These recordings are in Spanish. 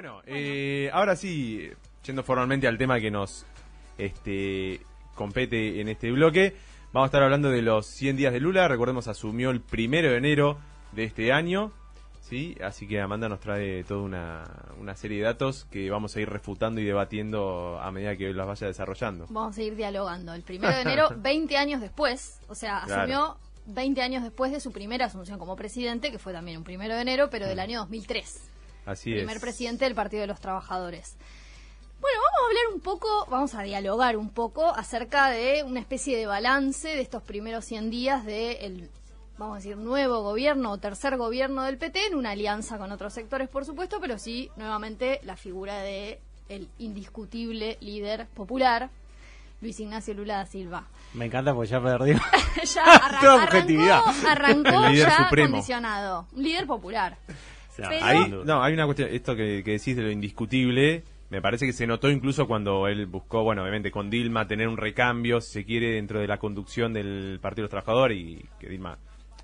Bueno, eh, ahora sí, yendo formalmente al tema que nos este, compete en este bloque, vamos a estar hablando de los 100 días de Lula. Recordemos, asumió el primero de enero de este año. ¿sí? Así que Amanda nos trae toda una, una serie de datos que vamos a ir refutando y debatiendo a medida que las vaya desarrollando. Vamos a ir dialogando. El primero de enero, 20 años después, o sea, Claro. asumió 20 años después de su primera asunción como presidente, que fue también un primero de enero, pero del año 2003. Así primer es. presidente del Partido de los Trabajadores. Bueno, vamos a hablar un poco, vamos a dialogar un poco acerca de una especie de balance de estos primeros 100 días del, vamos a decir, nuevo gobierno o tercer gobierno del PT, en una alianza con otros sectores, por supuesto, pero sí, nuevamente, la figura de el indiscutible líder popular, Luis Ignacio Lula da Silva. Me encanta porque ya perdió. ya arran- Toda arrancó, objetividad. arrancó ya supremo. condicionado. Un líder popular. O sea, Pero- Ahí, sin duda. no, hay una cuestión, esto que, que decís de lo indiscutible, me parece que se notó incluso cuando él buscó, bueno, obviamente con Dilma tener un recambio, si se quiere, dentro de la conducción del Partido de los Trabajadores y que Dilma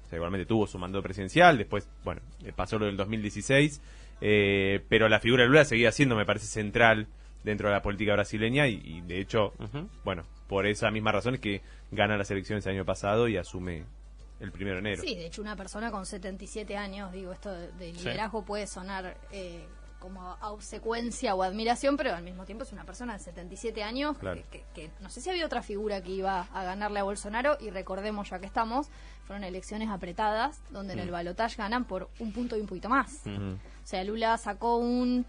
o sea, igualmente tuvo su mandato presidencial, después, bueno, eh, pasó lo del 2016, eh, pero la figura de Lula seguía siendo, me parece, central dentro de la política brasileña y, y, de hecho, bueno, por esa misma razón es que gana las elecciones el año pasado y asume el primero de enero. Sí, de hecho una persona con 77 años, digo, esto de, de liderazgo puede sonar eh, como obsecuencia o admiración, pero al mismo tiempo es una persona de 77 años Claro. que, que- que no sé si había otra figura que iba a ganarle a Bolsonaro y recordemos ya que estamos, fueron elecciones apretadas donde en el balotaje ganan por un punto y un poquito más. O sea, Lula sacó un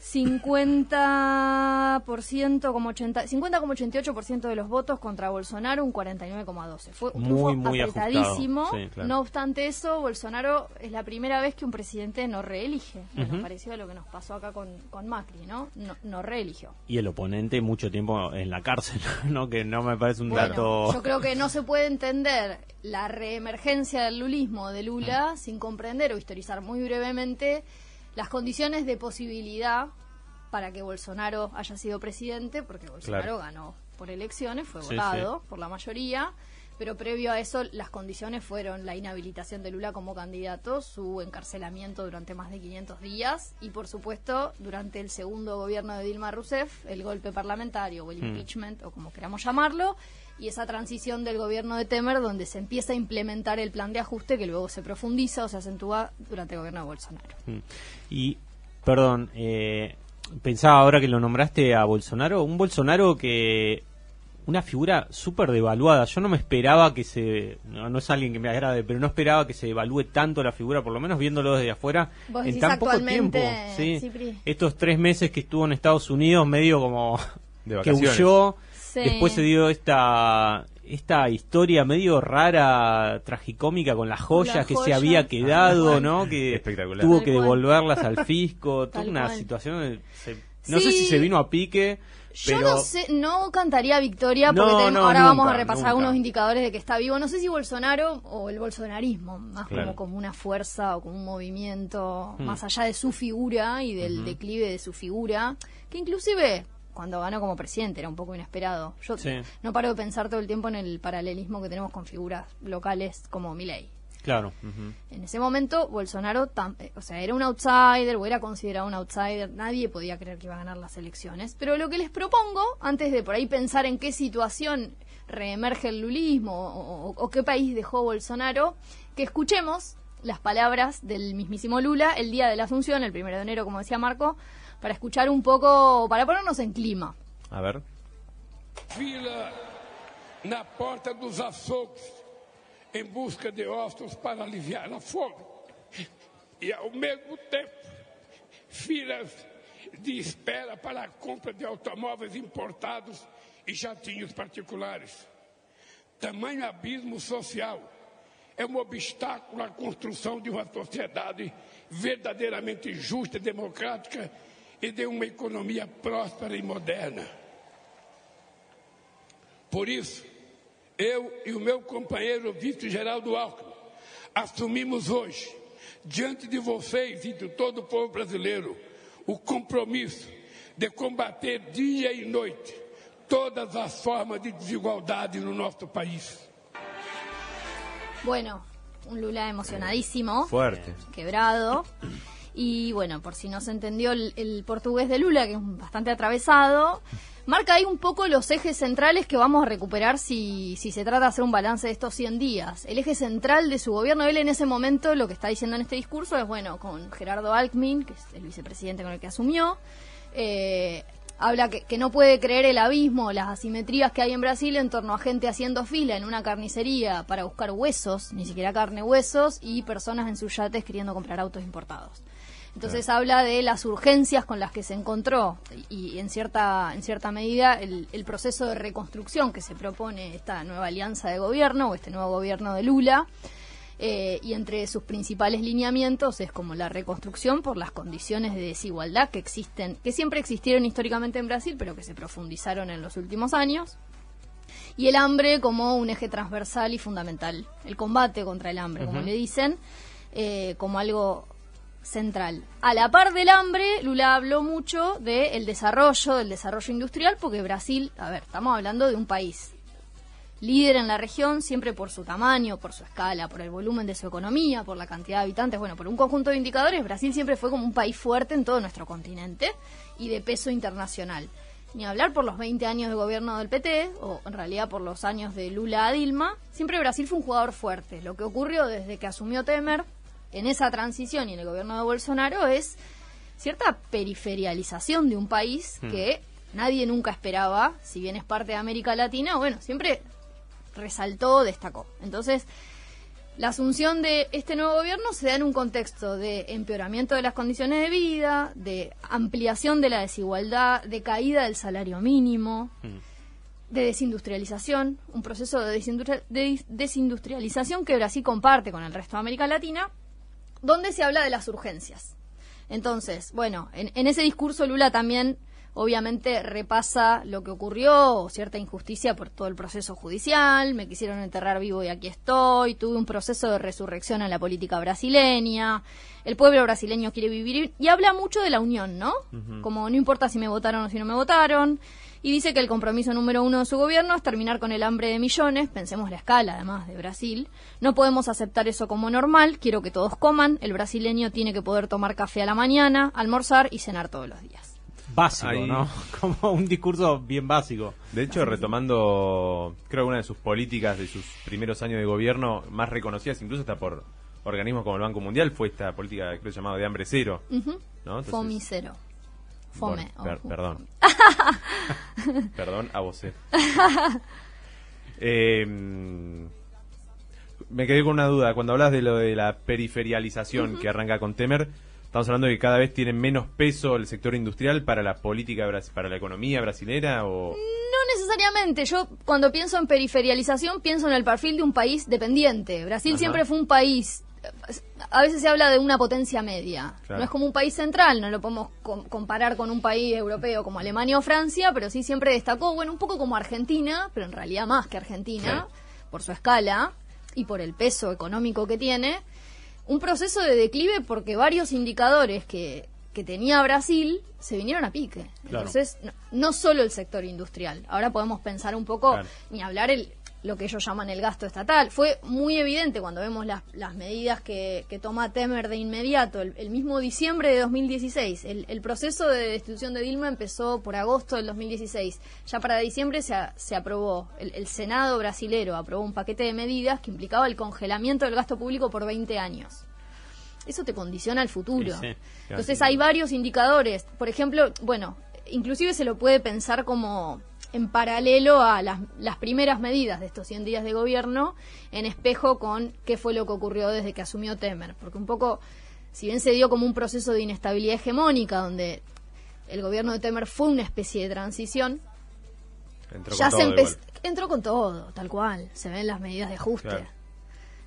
50%, como 80, 50,88% de los votos contra Bolsonaro, un 49,12. Fue un Muy, muy apretadísimo. sí, claro. No obstante eso, Bolsonaro es la primera vez que un presidente no reelige. Bueno, Ujú. parecido a lo que nos pasó acá con, con Macri, ¿no? ¿no? No reeligió. Y el oponente mucho tiempo en la cárcel, ¿no? Que no me parece un Bueno, dato. yo creo que no se puede entender la reemergencia del lulismo de. Lula sin comprender o historizar muy brevemente las condiciones de posibilidad para que Bolsonaro haya sido presidente, porque Bolsonaro Claro. ganó por elecciones, fue Sí, votado por la mayoría, pero previo a eso las condiciones fueron la inhabilitación de Lula como candidato, su encarcelamiento durante más de 500 días y por supuesto durante el segundo gobierno de Dilma Rousseff el golpe parlamentario o el Mm. impeachment o como queramos llamarlo y esa transición del gobierno de Temer donde se empieza a implementar el plan de ajuste que luego se profundiza o se acentúa durante el gobierno de Bolsonaro. Mm. Y, perdón, eh, pensaba ahora que lo nombraste a Bolsonaro, un Bolsonaro que una figura súper devaluada. Yo no me esperaba que se, no, no es alguien que me agrade, pero no esperaba que se devalúe tanto la figura, por lo menos viéndolo desde afuera Vos en decís tan poco tiempo. actualmente, Sí. Cipri. Estos tres meses que estuvo en Estados Unidos, medio como De que huyó. Sí. Después se dio esta esta historia medio rara, tragicómica con las joyas que se había quedado, ¿no? Que Espectacular. tuvo Tal que cual. devolverlas al fisco, toda Tal una cual. situación. se- no Sí. sé si se vino a pique, Yo pero no sé, no cantaría victoria porque No, ahora vamos a repasar nunca. algunos indicadores de que está vivo. No sé si Bolsonaro o el bolsonarismo, más Claro. como, como una fuerza o como un movimiento, Hmm. más allá de su figura y del declive de su figura, que inclusive cuando ganó como presidente era un poco inesperado. Yo Sí. no paro de pensar todo el tiempo en el paralelismo que tenemos con figuras locales como Milei. claro. En ese momento, Bolsonaro, tam- eh, o sea, era un outsider o era considerado un outsider. Nadie podía creer que iba a ganar las elecciones. Pero lo que les propongo, antes de por ahí pensar en qué situación reemerge el lulismo o, o- o qué país dejó Bolsonaro, que escuchemos las palabras del mismísimo Lula el día de la Asunción, el primero de enero, como decía Marco, para escuchar un poco, para ponernos en clima. A ver. fila na porta dos açougues em busca de ossos para aliviar a fome. E, ao mesmo tempo, filas de espera para a compra de automóveis importados e jatinhos particulares. Tamanho abismo social é um obstáculo à construção de uma sociedade verdadeiramente justa e democrática e de uma economia próspera e moderna. Por isso, eu e o meu companheiro vice-geraldo Alckmin assumimos hoje, diante de vocês e de todo o povo brasileiro, o compromisso de combater dia e noite todas as formas de desigualdade no nosso país. Bueno, un Lula emocionadísimo. Fuerte. quebrado. Y bueno, por si no se entendió el, portugués de Lula, que es bastante atravesado, marca ahí un poco los ejes centrales que vamos a recuperar si, si se trata de hacer un balance de estos 100 días. El eje central de su gobierno, él en ese momento lo que está diciendo en este discurso es, bueno, con Gerardo Alckmin, que es el vicepresidente con el que asumió, eh, habla que, que no puede creer el abismo, las asimetrías que hay en Brasil en torno a gente haciendo fila en una carnicería para buscar huesos, ni siquiera carne, huesos, y personas en sus yates queriendo comprar autos importados. Entonces habla de las urgencias con las que se encontró y, en cierta en cierta medida el, el proceso de reconstrucción que se propone esta nueva alianza de gobierno o este nuevo gobierno de Lula eh, y entre sus principales lineamientos es como la reconstrucción por las condiciones de desigualdad que existen, que siempre existieron históricamente en Brasil, pero que se profundizaron en los últimos años. Y el hambre como un eje transversal y fundamental. El combate contra el hambre, como le dicen, eh, como algo central. A la par del hambre, Lula habló mucho del desarrollo, del desarrollo industrial, porque Brasil, a ver, estamos hablando de un país líder en la región, siempre por su tamaño, por su escala, por el volumen de su economía, por la cantidad de habitantes, bueno, por un conjunto de indicadores, Brasil siempre fue como un país fuerte en todo nuestro continente y de peso internacional. Ni hablar por los 20 años de gobierno del PT, o en realidad por los años de Lula a Dilma, siempre Brasil fue un jugador fuerte. Lo que ocurrió desde que asumió Temer en esa transición y en el gobierno de Bolsonaro es cierta periferialización de un país que nadie nunca esperaba, si bien es parte de América Latina, bueno, siempre resaltó, destacó. Entonces, la asunción de este nuevo gobierno se da en un contexto de empeoramiento de las condiciones de vida, de ampliación de la desigualdad, de caída del salario mínimo, de desindustrialización, un proceso de, desindustri- de desindustrialización que Brasil comparte con el resto de América Latina, donde se habla de las urgencias. Entonces, bueno, en, en ese discurso Lula también obviamente repasa lo que ocurrió, cierta injusticia por todo el proceso judicial, me quisieron enterrar vivo y aquí estoy, tuve un proceso de resurrección en la política brasileña, el pueblo brasileño quiere vivir y habla mucho de la unión, ¿no? Como no importa si me votaron o si no me votaron, y dice que el compromiso número uno de su gobierno es terminar con el hambre de millones, pensemos la escala además de Brasil, no podemos aceptar eso como normal, quiero que todos coman, el brasileño tiene que poder tomar café a la mañana, almorzar y cenar todos los días. Básico, Ahí. ¿no? Como un discurso bien básico. De hecho, retomando, creo que una de sus políticas de sus primeros años de gobierno, más reconocidas incluso hasta por organismos como el Banco Mundial, fue esta política, creo llamada de hambre cero. Entonces, Fomi cero. Fome. bueno, per- ojo. perdón. perdón a vos. eh. Eh, me quedé con una duda. Cuando hablas de lo de la periferialización que arranca con Temer, estamos hablando de que cada vez tiene menos peso el sector industrial para la política, para la economía brasilera o... No necesariamente. Yo cuando pienso en periferialización pienso en el perfil de un país dependiente. Brasil Ajá. siempre fue un país. A veces se habla de una potencia media. Claro. No es como un país central, no lo podemos com- comparar con un país europeo como Alemania o Francia, pero sí siempre destacó, bueno, un poco como Argentina, pero en realidad más que Argentina, por su escala y por el peso económico que tiene, un proceso de declive porque varios indicadores que, que tenía Brasil se vinieron a pique. Claro. Entonces, no, no solo el sector industrial. Ahora podemos pensar un poco, Claro. ni hablar el lo que ellos llaman el gasto estatal. Fue muy evidente cuando vemos las, las medidas que, que toma Temer de inmediato. El, el mismo diciembre de 2016, el, el proceso de destitución de Dilma empezó por agosto del 2016. Ya para diciembre se, se aprobó, el, el Senado brasilero aprobó un paquete de medidas que implicaba el congelamiento del gasto público por 20 años. Eso te condiciona el futuro. Sí, sí. Entonces hay varios indicadores. Por ejemplo, bueno, inclusive se lo puede pensar como en paralelo a las, las primeras medidas de estos 100 días de gobierno, en espejo con qué fue lo que ocurrió desde que asumió Temer. Porque un poco, si bien se dio como un proceso de inestabilidad hegemónica, donde el gobierno de Temer fue una especie de transición, Entró ya con se todo entró con todo, tal cual. Se ven las medidas de ajuste. Claro.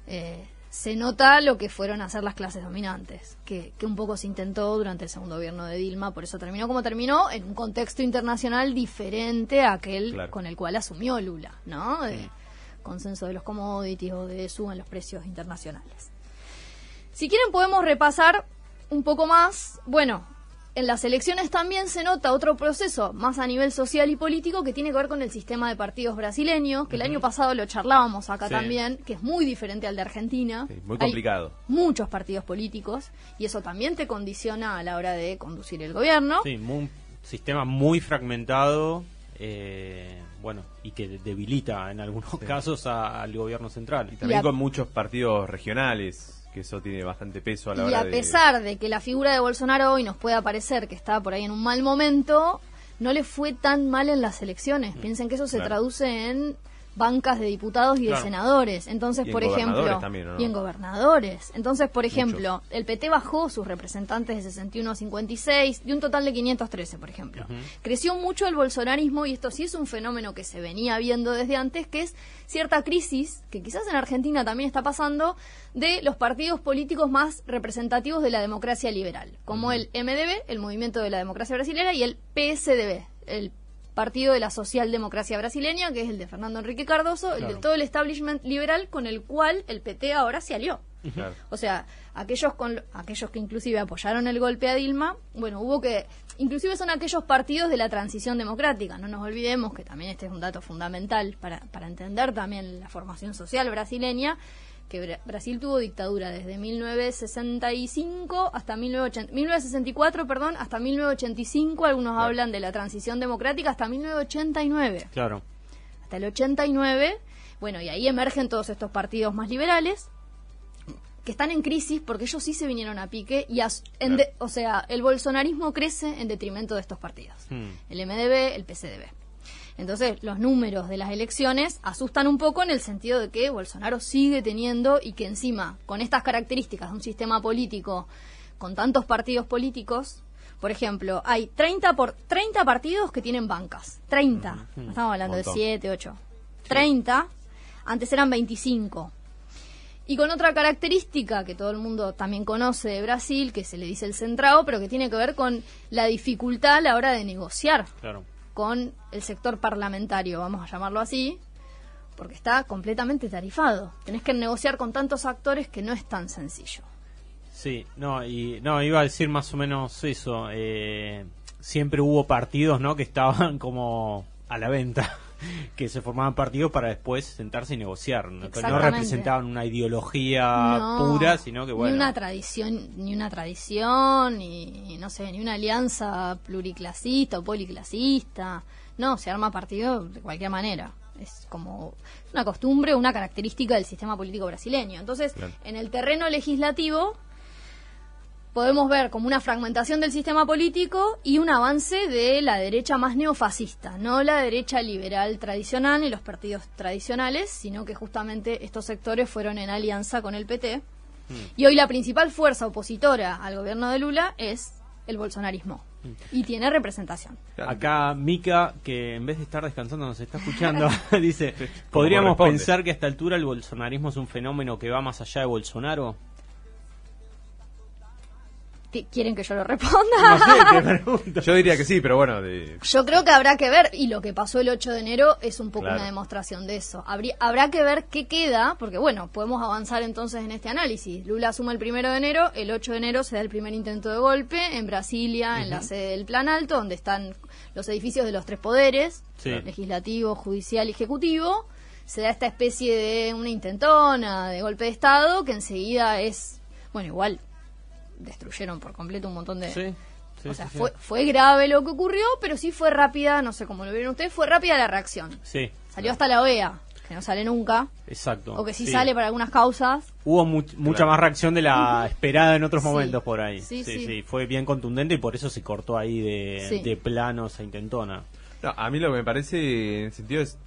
Eh, se nota lo que fueron a hacer las clases dominantes, que, que un poco se intentó durante el segundo gobierno de Dilma, por eso terminó como terminó, en un contexto internacional diferente a aquel Claro. con el cual asumió Lula, ¿no? De consenso de los commodities o de suban los precios internacionales. Si quieren podemos repasar un poco más, bueno, en las elecciones también se nota otro proceso más a nivel social y político que tiene que ver con el sistema de partidos brasileños, que el año pasado lo charlábamos acá Sí. también, que es muy diferente al de Argentina. Sí, muy Hay complicado. muchos partidos políticos y eso también te condiciona a la hora de conducir el gobierno. Sí, un sistema muy fragmentado, eh, bueno, y que debilita en algunos casos a- al gobierno central. Y también Y a- con muchos partidos regionales, que eso tiene bastante peso a la Y hora a de... pesar de que la figura de Bolsonaro hoy nos pueda parecer que está por ahí en un mal momento, no le fue tan mal en las elecciones. Piensen que eso se Claro. traduce en bancas de diputados y Claro. de senadores. Entonces, Y por ejemplo, también, y en gobernadores. Entonces, por ejemplo, el PT bajó sus representantes de 61 a 56, de un total de 513, por ejemplo. Creció mucho el bolsonarismo y esto sí es un fenómeno que se venía viendo desde antes, que es cierta crisis, que quizás en Argentina también está pasando, de los partidos políticos más representativos de la democracia liberal, como el MDB, el Movimiento de la Democracia Brasilera, y el PSDB, el Partido de la Socialdemocracia Brasileña, que es el de Fernando Enrique Cardoso, el de todo el establishment liberal con el cual el PT ahora se alió. Claro. O sea, aquellos con aquellos que inclusive apoyaron el golpe a Dilma, bueno, hubo que inclusive son aquellos partidos de la transición democrática, no nos olvidemos que también este es un dato fundamental para, para entender también la formación social brasileña, que Bra- Brasil tuvo dictadura desde 1965 hasta 1980, 1964, perdón, hasta 1985, algunos Claro. hablan de la transición democrática hasta 1989 Claro. hasta el 89. Bueno, y ahí emergen todos estos partidos más liberales que están en crisis porque ellos sí se vinieron a pique y, en de- o sea, el bolsonarismo crece en detrimento de estos partidos. Hmm. El MDB, el PCDB. Entonces, los números de las elecciones asustan un poco en el sentido de que Bolsonaro sigue teniendo y que encima, con estas características de un sistema político con tantos partidos políticos, por ejemplo, hay 30, por, 30 partidos que tienen bancas. 30. No estamos hablando de Montón. 7, 8. 30. Antes eran 25. Y con otra característica que todo el mundo también conoce de Brasil, que se le dice el centrado, pero que tiene que ver con la dificultad a la hora de negociar Claro. Con el sector parlamentario, vamos a llamarlo así, porque está completamente tarifado. Tenés que negociar con tantos actores que no es tan sencillo. Sí, no, y no, iba a decir más o menos eso. eh, siempre hubo partidos, ¿no? Que estaban como a la venta, que se formaban partidos para después sentarse y negociar. No, no representaban una ideología No, pura, sino que bueno. Ni una tradición, ni una tradición, ni no sé, ni una alianza pluriclasista o policlasista. No, se arma partido de cualquier manera. Es como una costumbre, una característica del sistema político brasileño. Entonces, Claro. en el terreno legislativo podemos ver como una fragmentación del sistema político y un avance de la derecha más neofascista, no la derecha liberal tradicional ni los partidos tradicionales, sino que justamente estos sectores fueron en alianza con el PT. Y hoy la principal fuerza opositora al gobierno de Lula es el bolsonarismo. Y tiene representación. Acá Mica, que en vez de estar descansando nos está escuchando, dice, ¿podríamos pensar que a esta altura el bolsonarismo es un fenómeno que va más allá de Bolsonaro? ¿Quieren que yo lo responda? No sé, te pregunto. Yo diría que sí, pero bueno, de- Yo creo que habrá que ver, y lo que pasó el 8 de enero es un poco Claro. una demostración de eso. Habría, habrá que ver qué queda, porque bueno, podemos avanzar entonces en este análisis. Lula asume el 1 de enero, el 8 de enero se da el primer intento de golpe en Brasilia, en la sede del Plan Alto, donde están los edificios de los tres poderes, Sí. legislativo, judicial y ejecutivo. Se da esta especie de una intentona de golpe de Estado que enseguida es, bueno, igual destruyeron por completo un montón de, Sí, sí, o sea, sí, sí. fue, fue grave lo que ocurrió, pero sí fue rápida, no sé cómo lo vieron ustedes, fue rápida la reacción. Sí, Salió hasta la OEA, que no sale nunca, exacto. o que sí, Sí. sale para algunas causas. Hubo mu- mucha más reacción de la esperada en otros Sí. momentos por ahí. Sí, sí, sí. fue bien contundente y por eso se cortó ahí de, Sí. de planos a intentona. No, a mí lo que me parece en el sentido es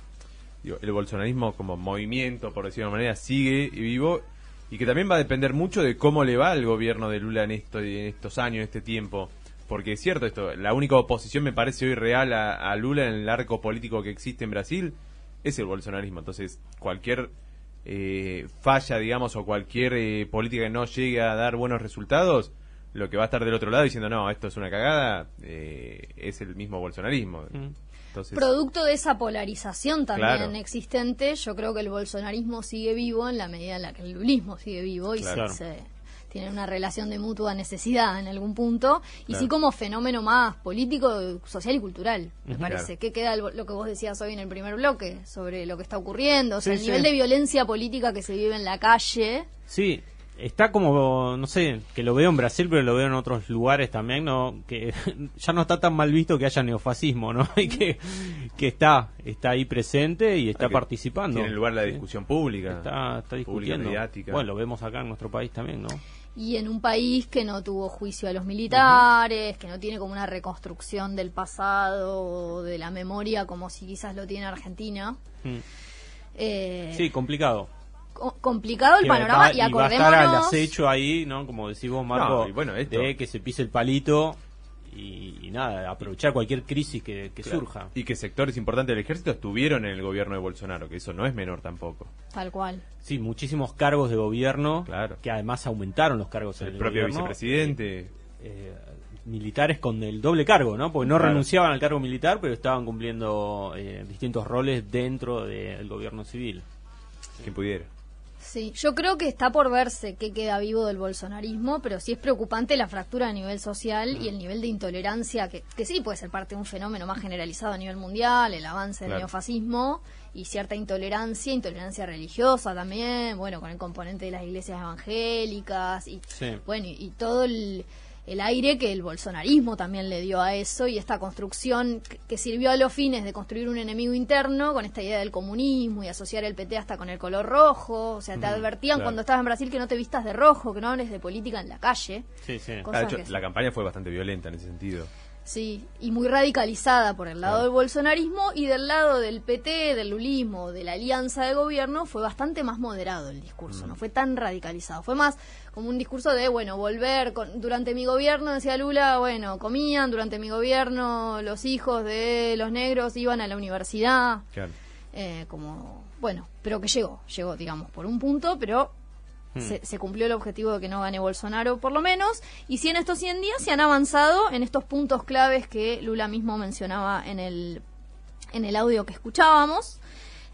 digo, el bolsonarismo como movimiento, por decirlo de una manera, sigue y vivo y que también va a depender mucho de cómo le va al gobierno de Lula en, esto, en estos años, en este tiempo. Porque es cierto esto, la única oposición me parece hoy real a, Lula en el arco político que existe en Brasil es el bolsonarismo. Entonces, cualquier eh, falla, digamos, o cualquier eh, política que no llegue a dar buenos resultados, lo que va a estar del otro lado diciendo, no, esto es una cagada, eh, es el mismo bolsonarismo. Mm. Entonces, Producto de esa polarización también Claro. existente, yo creo que el bolsonarismo sigue vivo en la medida en la que el lulismo sigue vivo y Claro. se, se tienen una relación de mutua necesidad en algún punto, y Claro. sí como fenómeno más político, social y cultural, me parece. Claro. ¿Qué queda lo que vos decías hoy en el primer bloque sobre lo que está ocurriendo? O sea, Sí, el sí. nivel de violencia política que se vive en la calle. Sí, está como, no sé, que lo veo en Brasil, pero lo veo en otros lugares también, ¿no? Que ya no está tan mal visto que haya neofascismo, ¿no? Y que, que está, está ahí presente y está que participando. Tiene lugar la Sí. discusión pública. Está, está pública, discutiendo. mediática. Bueno, lo vemos acá en nuestro país también, ¿no? Y en un país que no tuvo juicio a los militares, que no tiene como una reconstrucción del pasado de la memoria como si quizás lo tiene Argentina. Mm. Eh, Sí, complicado. Co- complicado el panorama va- y va a estar al acordémonos acecho ahí, ¿no? Como decís vos, Marco, No, y bueno, esto- de que se pise el palito y, y nada, aprovechar cualquier crisis que, que Claro. surja. Y que sectores importantes del ejército estuvieron en el gobierno de Bolsonaro, que eso no es menor tampoco. tal cual. Sí, muchísimos cargos de gobierno, Claro. que además aumentaron los cargos en El el propio gobierno. vicepresidente. eh, militares con el doble cargo, ¿no? Porque no Claro. renunciaban al cargo militar, pero estaban cumpliendo eh, distintos roles dentro del gobierno civil. quien pudiera. Sí, yo creo que está por verse qué queda vivo del bolsonarismo, pero sí es preocupante la fractura a nivel social y el nivel de intolerancia, que, que sí puede ser parte de un fenómeno más generalizado a nivel mundial, el avance del Claro. neofascismo y cierta intolerancia, intolerancia religiosa también, bueno, con el componente de las iglesias evangélicas y Sí. bueno, y, y todo el, el aire que el bolsonarismo también le dio a eso y esta construcción que, sirvió a los fines de construir un enemigo interno con esta idea del comunismo y asociar el PT hasta con el color rojo. O sea, te advertían claro. cuando estabas en Brasil que no te vistas de rojo, que no hables de política en la calle. Sí, sí. Cosa Ah, de hecho, que sí. la campaña fue bastante violenta en ese sentido. Sí, y muy radicalizada por el lado Claro. del bolsonarismo y del lado del PT, del lulismo, de la alianza de gobierno, fue bastante más moderado el discurso, no fue tan radicalizado. Fue más como un discurso de, bueno, volver con, durante mi gobierno, decía Lula, bueno, comían durante mi gobierno, los hijos de los negros iban a la universidad, Claro. eh, como, bueno, pero que llegó, llegó, digamos, por un punto, pero se, se cumplió el objetivo de que no gane Bolsonaro, por lo menos. Y si en estos 100 días se han avanzado en estos puntos claves que Lula mismo mencionaba en el, en el audio que escuchábamos.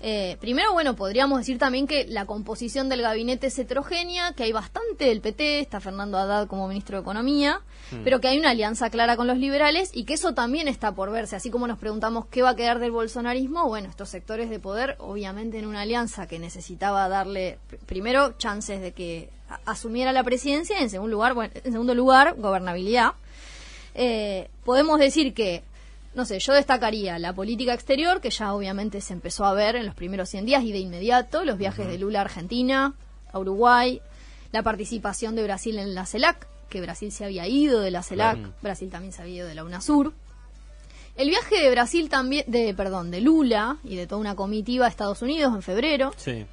Eh, primero, bueno, podríamos decir también que la composición del gabinete es heterogénea, que hay bastante del PT, está Fernando Haddad como ministro de Economía, pero que hay una alianza clara con los liberales y que eso también está por verse. Así como nos preguntamos qué va a quedar del bolsonarismo, bueno, estos sectores de poder, obviamente en una alianza que necesitaba darle pr- primero chances de que asumiera la presidencia y en segundo lugar, bueno, en segundo lugar, gobernabilidad. Eh, podemos decir que, no sé, yo destacaría la política exterior, que ya obviamente se empezó a ver en los primeros 100 días y de inmediato, los viajes de Lula a Argentina, a Uruguay, la participación de Brasil en la CELAC, que Brasil se había ido de la CELAC, Claro. Brasil también se había ido de la UNASUR. El viaje de Brasil también, de, perdón, de Lula y de toda una comitiva a Estados Unidos en febrero. Sí.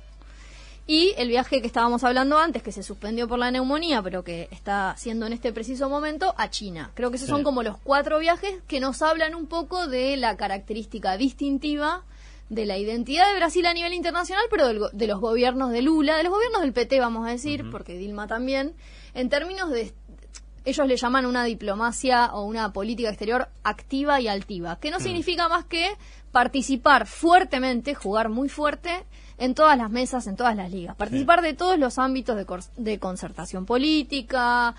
Y el viaje que estábamos hablando antes, que se suspendió por la neumonía, pero que está siendo en este preciso momento, a China. Creo que esos Sí. son como los cuatro viajes que nos hablan un poco de la característica distintiva de la identidad de Brasil a nivel internacional, pero del de los gobiernos de Lula, de los gobiernos del PT, vamos a decir, porque Dilma también, en términos de ellos le llaman una diplomacia o una política exterior activa y altiva, que no significa más que participar fuertemente, jugar muy fuerte en todas las mesas, en todas las ligas, participar de todos los ámbitos de, de concertación política,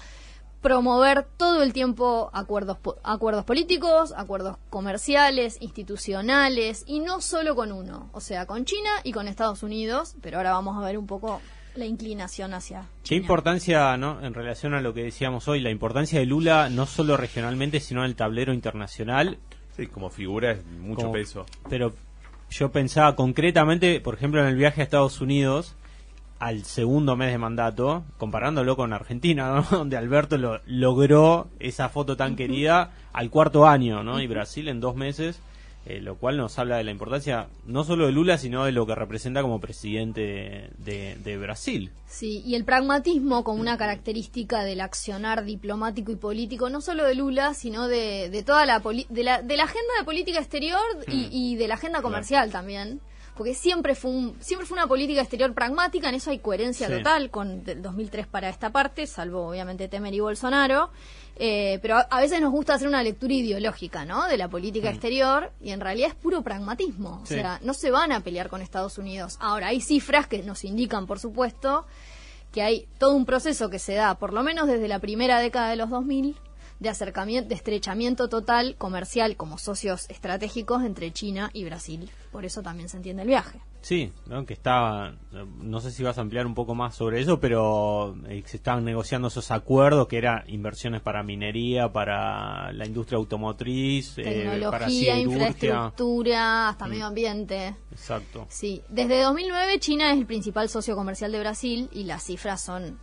promover todo el tiempo acuerdos po- acuerdos políticos, acuerdos comerciales, institucionales y no solo con uno, o sea, con China y con Estados Unidos, pero ahora vamos a ver un poco la inclinación hacia Qué importancia, ¿no? En relación a lo que decíamos hoy, la importancia de Lula no solo regionalmente, sino en el tablero internacional. Sí, como figura es mucho como- peso. Pero yo pensaba concretamente, por ejemplo, en el viaje a Estados Unidos, al segundo mes de mandato, comparándolo con Argentina, ¿no? donde Alberto lo, logró esa foto tan querida al cuarto año, ¿no? Y Brasil en dos meses, eh, lo cual nos habla de la importancia no solo de Lula, sino de lo que representa como presidente de, de Brasil. Sí, y el pragmatismo como una característica del accionar diplomático y político, no solo de Lula, sino de, de toda la, poli- de la de la agenda de política exterior y, y de la agenda comercial también, porque siempre fue un, siempre fue una política exterior pragmática, en eso hay coherencia Sí. total con del 2003 para esta parte, salvo obviamente Temer y Bolsonaro. Eh, pero a, a veces nos gusta hacer una lectura ideológica, ¿no? De la política exterior y en realidad es puro pragmatismo. O sea, no se van a pelear con Estados Unidos. Ahora, hay cifras que nos indican, por supuesto, que hay todo un proceso que se da, por lo menos desde la primera década de los 2000, de acercamiento, de estrechamiento total comercial como socios estratégicos entre China y Brasil. Por eso también se entiende el viaje. Sí, ¿no? que está, no sé si vas a ampliar un poco más sobre eso, pero eh, se estaban negociando esos acuerdos que eran inversiones para minería, para la industria automotriz, eh, para infraestructura, hasta mm. medio ambiente. Exacto. Sí, desde 2009 China es el principal socio comercial de Brasil y las cifras son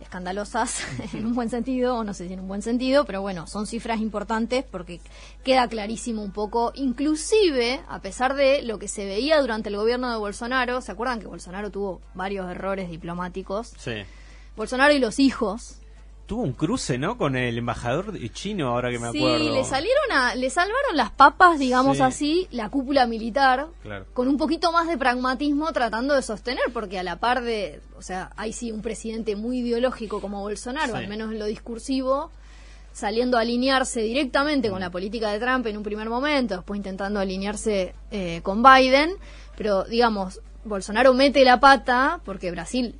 escandalosas en un buen sentido, o no sé si en un buen sentido, pero bueno, son cifras importantes porque queda clarísimo un poco, inclusive a pesar de lo que se veía durante el gobierno de Bolsonaro, ¿se acuerdan que Bolsonaro tuvo varios errores diplomáticos? Sí. Bolsonaro y los hijos tuvo un cruce, ¿no? Con el embajador chino, ahora que me acuerdo. Sí, le salieron a, le salvaron las papas, digamos así, la cúpula militar, con un poquito más de pragmatismo tratando de sostener, porque a la par de, o sea, hay sí un presidente muy ideológico como Bolsonaro, al menos en lo discursivo, saliendo a alinearse directamente con la política de Trump en un primer momento, después intentando alinearse eh, con Biden, pero digamos, Bolsonaro mete la pata porque Brasil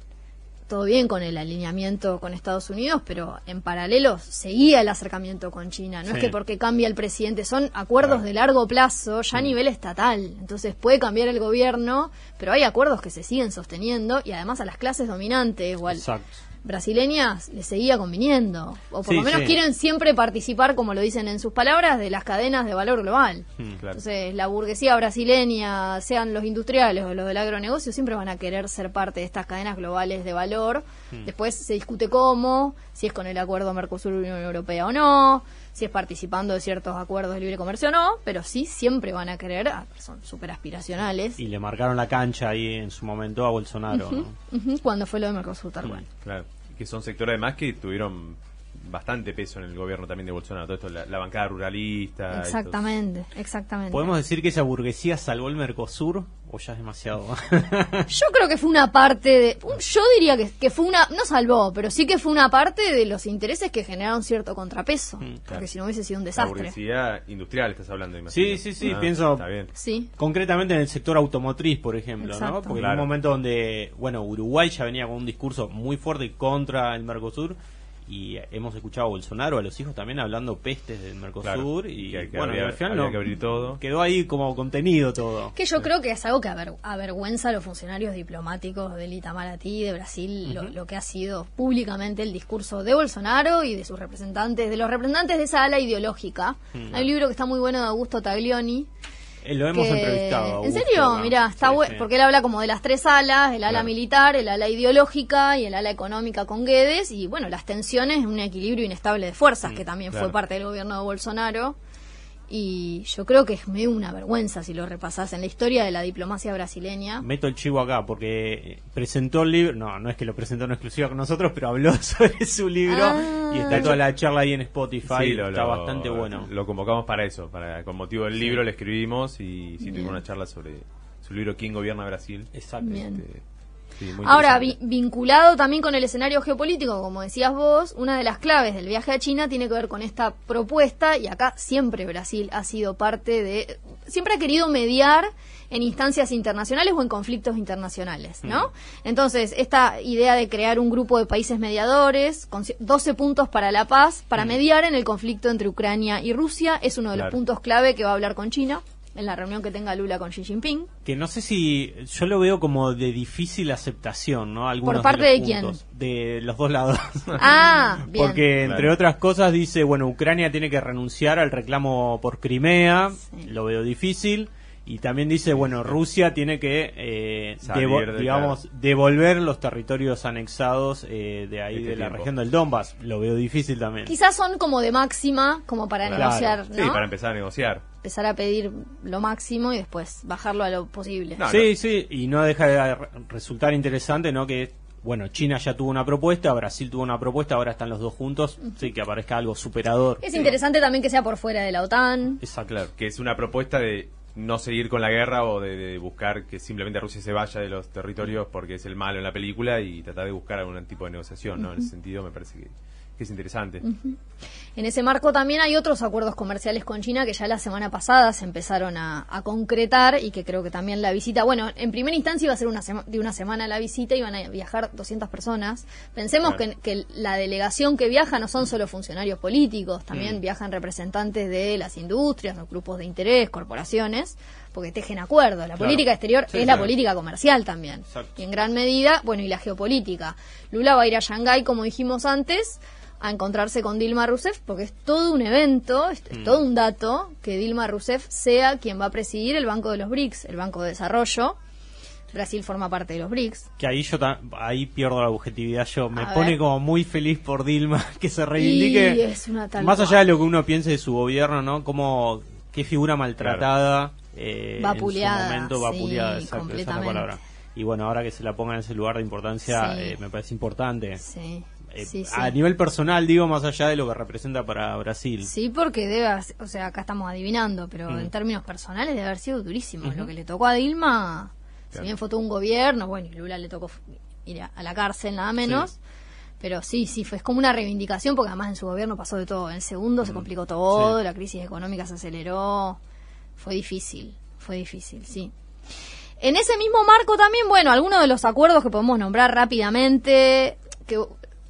todo bien con el alineamiento con Estados Unidos, pero en paralelo seguía el acercamiento con China. No es que porque cambia el presidente, son acuerdos de largo plazo, ya a nivel estatal. Entonces puede cambiar el gobierno, pero hay acuerdos que se siguen sosteniendo y además a las clases dominantes igual. Exacto brasileñas les seguía conviniendo. O por lo menos quieren siempre participar, como lo dicen en sus palabras, de las cadenas de valor global. Hmm, Entonces, la burguesía brasileña, sean los industriales o los del agronegocio, siempre van a querer ser parte de estas cadenas globales de valor. Hmm. Después se discute cómo, si es con el acuerdo Mercosur-Unión Europea o no, si es participando de ciertos acuerdos de libre comercio o no, pero sí siempre van a querer, ah, son súper aspiracionales. Y le marcaron la cancha ahí en su momento a Bolsonaro, cuando fue lo de Mercosur, tal hmm, Claro que son sectores además que tuvieron bastante peso en el gobierno también de Bolsonaro, todo esto, la, bancada ruralista. Exactamente, exactamente. ¿Podemos decir que esa burguesía salvó el Mercosur o ya es demasiado? yo creo que fue una parte de... yo diría que, que, fue una... No salvó, pero sí que fue una parte de los intereses que generaron cierto contrapeso, mm, porque si no hubiese sido un desastre. La industrial estás hablando, Sí, sí, sí, ah, pienso... Sí. Concretamente en el sector automotriz, por ejemplo, ¿no? Porque en un momento donde, bueno, Uruguay ya venía con un discurso muy fuerte contra el Mercosur y hemos escuchado a Bolsonaro, a los hijos también hablando pestes del Mercosur y bueno, al final no, todo. quedó ahí como contenido todo. Que yo creo que es algo que avergüenza a los funcionarios diplomáticos del Itamaraty, de Brasil, lo, que ha sido públicamente el discurso de Bolsonaro y de sus representantes, de los representantes de esa ala ideológica. Hay un libro que está muy bueno de Augusto Taglioni eh, lo hemos entrevistado. ¿En serio? Mira, está bueno, porque él habla como de las tres alas, el ala militar, el ala ideológica y el ala económica con Guedes, y bueno, las tensiones, un equilibrio inestable de fuerzas, mm, que también fue parte del gobierno de Bolsonaro. Y yo creo que es medio una vergüenza si lo repasás en la historia de la diplomacia brasileña. Meto el chivo acá porque presentó el libro, no, no es que lo presentó en exclusiva con nosotros, pero habló sobre su libro ah. y está toda la charla ahí en Spotify, está bastante bueno. Lo convocamos para eso, para con motivo del libro le escribimos y sí tuvimos una charla sobre su libro ¿Quién gobierna Brasil? Exacto. Este, Ahora, vinculado también con el escenario geopolítico, como decías vos, una de las claves del viaje a China tiene que ver con esta propuesta, y acá siempre Brasil ha sido parte de, siempre ha querido mediar en instancias internacionales o en conflictos internacionales, ¿no? Mm. Entonces, esta idea de crear un grupo de países mediadores con 12 puntos para la paz, para mm. mediar en el conflicto entre Ucrania y Rusia, es uno de los puntos clave que va a hablar con China en la reunión que tenga Lula con Xi Jinping. Que no sé si yo lo veo como de difícil aceptación, ¿no? ¿Por parte de, quién? De los dos lados. Ah, bien. Porque entre otras cosas dice, bueno, Ucrania tiene que renunciar al reclamo por Crimea, lo veo difícil. Y también dice, bueno, Rusia tiene que, eh, digamos, devolver los territorios anexados eh, de ahí, este de la región del Donbass. Lo veo difícil también. Quizás son como de máxima, como para negociar, ¿no? Sí, para empezar a negociar. Empezar a pedir lo máximo y después bajarlo a lo posible. sí, sí, y no deja de resultar interesante, ¿no? Que bueno, China ya tuvo una propuesta, Brasil tuvo una propuesta, ahora están los dos juntos, sí, que aparezca algo superador. Es interesante también que sea por fuera de la OTAN. Exacto, claro, que es una propuesta de no seguir con la guerra o de, buscar que simplemente Rusia se vaya de los territorios porque es el malo en la película y tratar de buscar algún tipo de negociación, ¿no? En ese sentido me parece que, es interesante. En ese marco también hay otros acuerdos comerciales con China que ya la semana pasada se empezaron a, a concretar y que creo que también la visita, bueno, en primera instancia iba a ser una sema- de una semana la visita, iban a viajar 200 personas. Pensemos Claro. que, que la delegación que viaja no son solo funcionarios políticos, también Mm. viajan representantes de las industrias, los grupos de interés, corporaciones, porque tejen acuerdos. La política exterior Sí, es la política comercial también. Exacto. Y en gran medida, bueno, y la geopolítica. Lula va a ir a Shanghái, como dijimos antes, a encontrarse con Dilma Rousseff, porque es todo un evento, es Mm. todo un dato que Dilma Rousseff sea quien va a presidir el Banco de los BRICS, el Banco de Desarrollo. Brasil forma parte de los BRICS. Que ahí yo ahí pierdo la objetividad yo. Me A pone ver. como muy feliz por Dilma que se Y reivindique. es una tal Más allá de lo que uno piense de su gobierno, ¿no? Como qué figura maltratada. eh, Vapuleada, En su momento sí, vapuleada, exacto, esa es la palabra. Y bueno, ahora que se la ponga en ese lugar de importancia, Sí. eh, me parece importante. Sí, Eh, sí, sí. A nivel personal, digo, más allá de lo que representa para Brasil. Sí, porque debe, o sea, acá estamos adivinando, pero Mm. en términos personales debe haber sido durísimo. Lo que le tocó a Dilma, si Claro. bien fue todo un gobierno, bueno, y Lula le tocó ir a, a la cárcel nada menos, pero sí, sí, fue es como una reivindicación, porque además en su gobierno pasó de todo. En el segundo se complicó todo, Mm. La crisis económica se aceleró, fue difícil, fue difícil, sí. En ese mismo marco también, bueno, algunos de los acuerdos que podemos nombrar rápidamente, que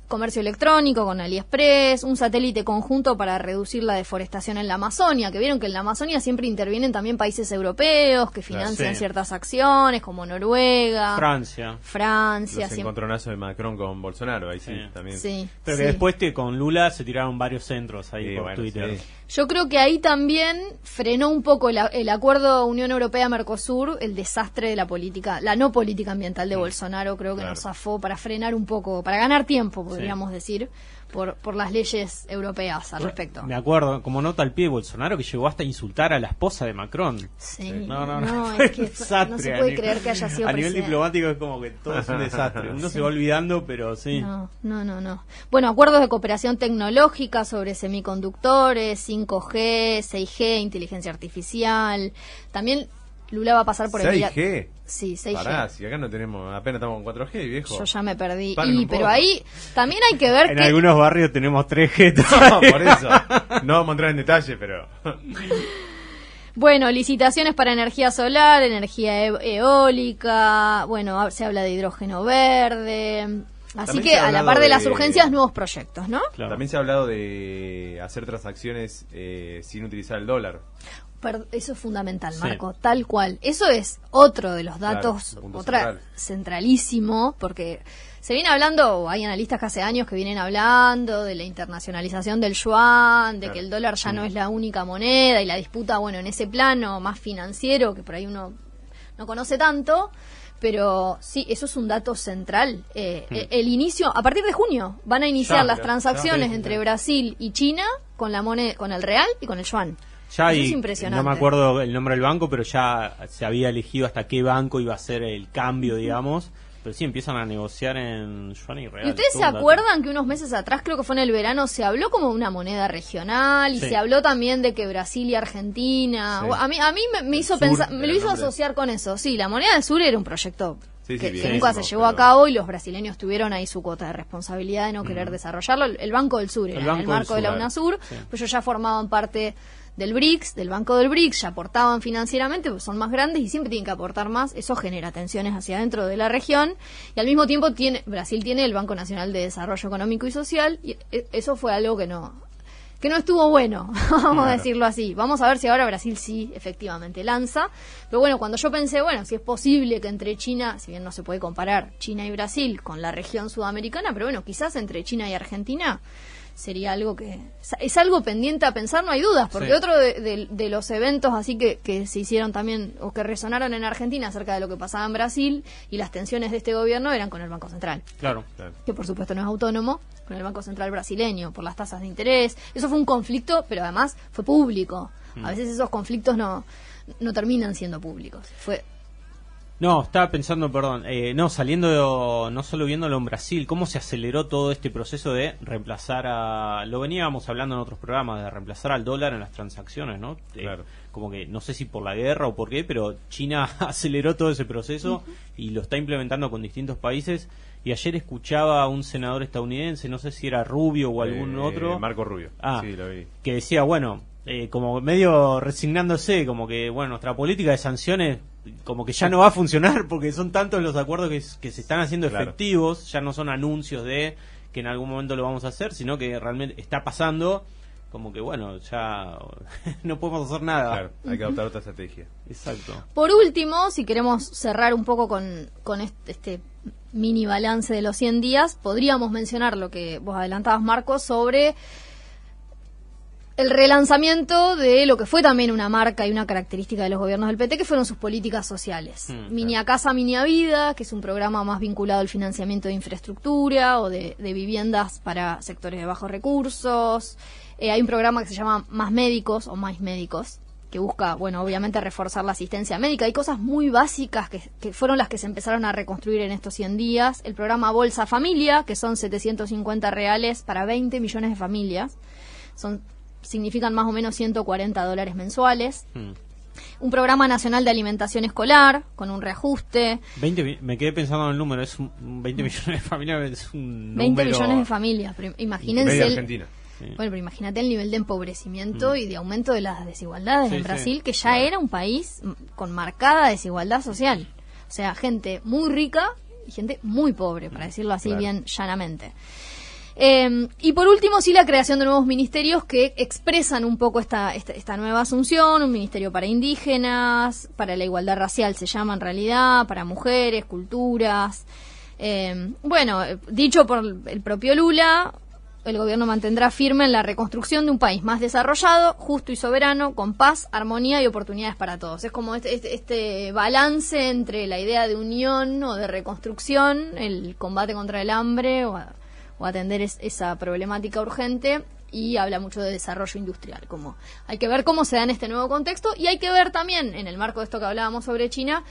comercio electrónico con AliExpress, un satélite conjunto para reducir la deforestación en la Amazonia, que vieron que en la Amazonia siempre intervienen también países europeos que financian Sí. ciertas acciones, como Noruega, Francia. Francia, Los siempre- encontronazos de Macron con Bolsonaro, ahí sí, Sí. también. sí, Pero sí. que después que con Lula se tiraron varios centros ahí Sí, por bueno, Twitter. Yo creo que ahí también frenó un poco el, el acuerdo Unión Europea-Mercosur, el desastre de la política, la no política ambiental de Bolsonaro, creo que Claro. nos zafó para frenar un poco, para ganar tiempo, podríamos decir, por, por las leyes europeas al respecto. Me acuerdo, como nota al pie, Bolsonaro que llegó hasta a insultar a la esposa de Macron. Sí, No, no, no. es que desastre, no se puede nivel- creer que haya sido A nivel presidente. diplomático es como que todo es un desastre. Uno se va olvidando, pero sí. No, no, no, no. Bueno, acuerdos de cooperación tecnológica sobre semiconductores, 5G, 6G, inteligencia artificial. También Lula va a pasar por el 6G. Sí, 6G. Pará, si acá no tenemos, apenas estamos con 4G, viejo. Yo ya me perdí. Y, pero ahí también hay que ver En que algunos barrios tenemos 3G. No, por eso. No vamos a entrar en detalle, pero. Bueno, licitaciones para energía solar, energía e- eólica, bueno, se habla de hidrógeno verde. Así También que a la par de, de- las urgencias, nuevos proyectos, ¿no? Claro. También se ha hablado de hacer transacciones eh, sin utilizar el dólar. Eso es fundamental, Sí. Marco, tal cual. Eso es otro de los Claro, datos, punto otra central. centralísimo, porque se viene hablando, o hay analistas que hace años que vienen hablando de la internacionalización del yuan, de Claro. que el dólar ya no es la única moneda y la disputa, bueno, en ese plano más financiero que por ahí uno no conoce tanto. Pero sí, eso es un dato central. Eh, Hmm. e- El inicio, a partir de junio, van a iniciar Ya, las transacciones ya, entre. Brasil y China con la moneda, con el real y con el yuan. Ya Eso hay- es impresionante. no me acuerdo el nombre del banco, pero ya se había elegido hasta qué banco iba a ser el cambio, digamos. Pero sí, empiezan a negociar en yuan y real. ¿Y ustedes se acuerdan que unos meses atrás, creo que fue en el verano, se habló como de una moneda regional y Sí. se habló también de que Brasil y Argentina... Sí. A mí, a mí me, me hizo sur pensar, me lo hizo nombre. asociar con eso. Sí, la moneda del sur era un proyecto Sí, sí, que, bien, que nunca se llevó a cabo y los brasileños tuvieron ahí su cuota de responsabilidad de no querer desarrollarlo. El, Banco del Sur era El en el marco de la Sur, UNASUR, sí. pues ellos ya formaban parte del BRICS, del Banco del BRICS, ya aportaban financieramente, pues son más grandes y siempre tienen que aportar más, eso genera tensiones hacia adentro de la región y al mismo tiempo tiene Brasil tiene el Banco Nacional de Desarrollo Económico y Social y e- eso fue algo que no que no estuvo bueno, vamos a decirlo así. Vamos a ver si ahora Brasil sí efectivamente lanza. Pero bueno, cuando yo pensé, bueno, si es posible que entre China, si bien no se puede comparar China y Brasil con la región sudamericana, pero bueno, quizás entre China y Argentina sería algo que es algo pendiente a pensar, no hay dudas, porque Sí. otro de, de- de los eventos así que, que se hicieron también o que resonaron en Argentina acerca de lo que pasaba en Brasil y las tensiones de este gobierno eran con el Banco Central Claro. Claro. que por supuesto no es autónomo, con el Banco Central brasileño, por las tasas de interés. Eso fue un conflicto, pero además fue público. A veces esos conflictos no, no terminan siendo públicos. Fue No, estaba pensando, perdón, eh, no, saliendo, no solo viéndolo en Brasil, cómo se aceleró todo este proceso de reemplazar a, lo veníamos hablando en otros programas, de reemplazar al dólar en las transacciones, ¿no? Eh, Claro. como que, no sé si por la guerra o por qué, pero China aceleró todo ese proceso y lo está implementando con distintos países. Y Y ayer escuchaba a un senador estadounidense, no sé si era Rubio o algún Eh, otro, Marco Rubio. Ah. Sí, lo vi. que decía, bueno, eh, como medio resignándose, como que, bueno, nuestra política de sanciones como que ya no va a funcionar porque son tantos los acuerdos que, que se están haciendo Claro. efectivos, ya no son anuncios de que en algún momento lo vamos a hacer, sino que realmente está pasando, como que, bueno, ya no podemos hacer nada. Claro, hay que adoptar otra estrategia. Exacto. Por último, si queremos cerrar un poco con, con este, este mini balance de los 100 días, podríamos mencionar lo que vos adelantabas, Marcos, sobre el relanzamiento de lo que fue también una marca y una característica de los gobiernos del PT, que fueron sus políticas sociales. Mm, Mini a Casa, Mini a Vida, que es un programa más vinculado al financiamiento de infraestructura o de, de viviendas para sectores de bajos recursos. Eh, hay un programa que se llama Más Médicos o Más Médicos, que busca, bueno, obviamente reforzar la asistencia médica. Hay cosas muy básicas que, que fueron las que se empezaron a reconstruir en estos 100 días. El programa Bolsa Familia, que son 750 reales para 20 millones de familias. Son significan más o menos 140 dólares mensuales. Mm. Un programa nacional de alimentación escolar con un reajuste. 20 mi- me quedé pensando en el número, es un, un 20 millones de familias, es un 20 número- millones de familias. Pero imagínense Argentina. Sí. Bueno, pero imagínate el nivel de empobrecimiento y de aumento de las desigualdades Sí, en sí, Brasil, que ya era un país mm, con marcada desigualdad social. O sea, gente muy rica y gente muy pobre, para decirlo así Claro. bien llanamente. Eh, y por último, sí, la creación de nuevos ministerios que expresan un poco esta, esta, esta nueva asunción, un ministerio para indígenas, para la igualdad racial se llama en realidad, para mujeres, culturas. Eh, bueno, dicho por el propio Lula, el gobierno mantendrá firme en la reconstrucción de un país más desarrollado, justo y soberano, con paz, armonía y oportunidades para todos. Es como este, este, este balance entre la idea de unión o de reconstrucción, el combate contra el hambre o, o atender es- esa problemática urgente y habla mucho de desarrollo industrial. Como hay que ver cómo se da en este nuevo contexto y hay que ver también, en el marco de esto que hablábamos sobre China,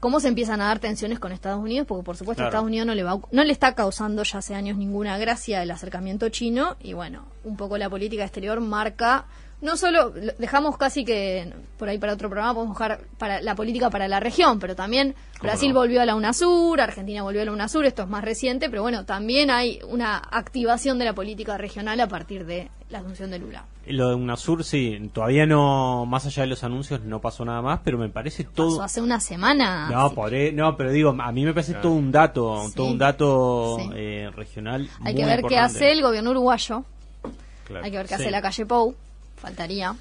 cómo se empiezan a dar tensiones con Estados Unidos, porque por supuesto Claro. Estados Unidos no le, va, no le está causando ya hace años ninguna gracia el acercamiento chino y bueno, un poco la política exterior marca, no solo, lo- dejamos casi que por ahí para otro programa podemos dejar para la política para la región, pero también Brasil no? volvió a la UNASUR, Argentina volvió a la UNASUR, esto es más reciente, pero bueno, también hay una activación de la política regional a partir de la asunción de Lula. Lo de UNASUR, sí, todavía no, más allá de los anuncios, no pasó nada más, pero me parece todo... Pasó hace una semana. No, por e- no, pero digo, a mí me parece todo un dato, Sí. todo un dato Sí. eh, regional. Hay muy que ver qué hace el gobierno uruguayo, Claro. hay que ver qué Sí. hace la calle Pou, faltaría.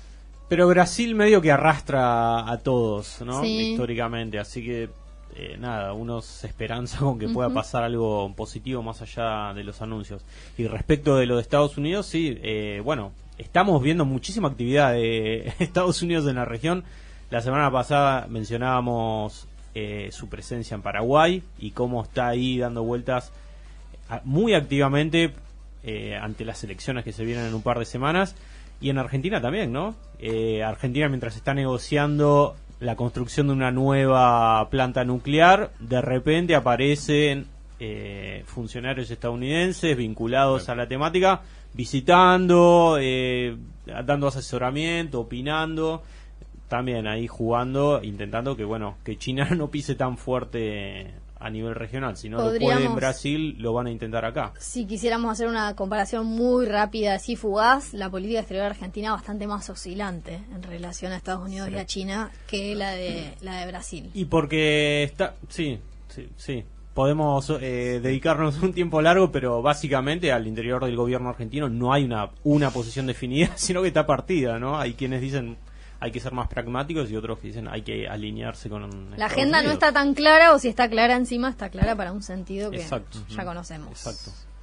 Pero Brasil medio que arrastra a todos, ¿no? Sí. Históricamente, así que eh, nada, uno se esperanza con que pueda pasar algo positivo más allá de los anuncios. Y respecto de lo de Estados Unidos, sí, eh, bueno, estamos viendo muchísima actividad de Estados Unidos en la región. La semana pasada mencionábamos eh, su presencia en Paraguay y cómo está ahí dando vueltas muy activamente eh, ante las elecciones que se vienen en un par de semanas y en Argentina también, ¿no? Eh, Argentina mientras está negociando la construcción de una nueva planta nuclear, de repente aparecen eh, funcionarios estadounidenses vinculados a la temática, visitando, eh, dando asesoramiento, opinando, también ahí jugando, intentando que bueno, que China no pise tan fuerte a nivel regional, si no lo puede en Podríamos- Brasil, lo van a intentar acá. Si quisiéramos hacer una comparación muy rápida, así fugaz, la política exterior argentina bastante más oscilante en relación a Estados Unidos y a China que la de la de Brasil. Y porque está, sí, sí, sí. Podemos eh, dedicarnos un tiempo largo, pero básicamente al interior del gobierno argentino no hay una, una posición definida, sino que está partida, ¿no? Hay quienes dicen hay que ser más pragmáticos y otros que dicen hay que alinearse con La Estados agenda no está tan clara o si está clara encima está clara para un sentido que Exacto. ya conocemos. Exacto.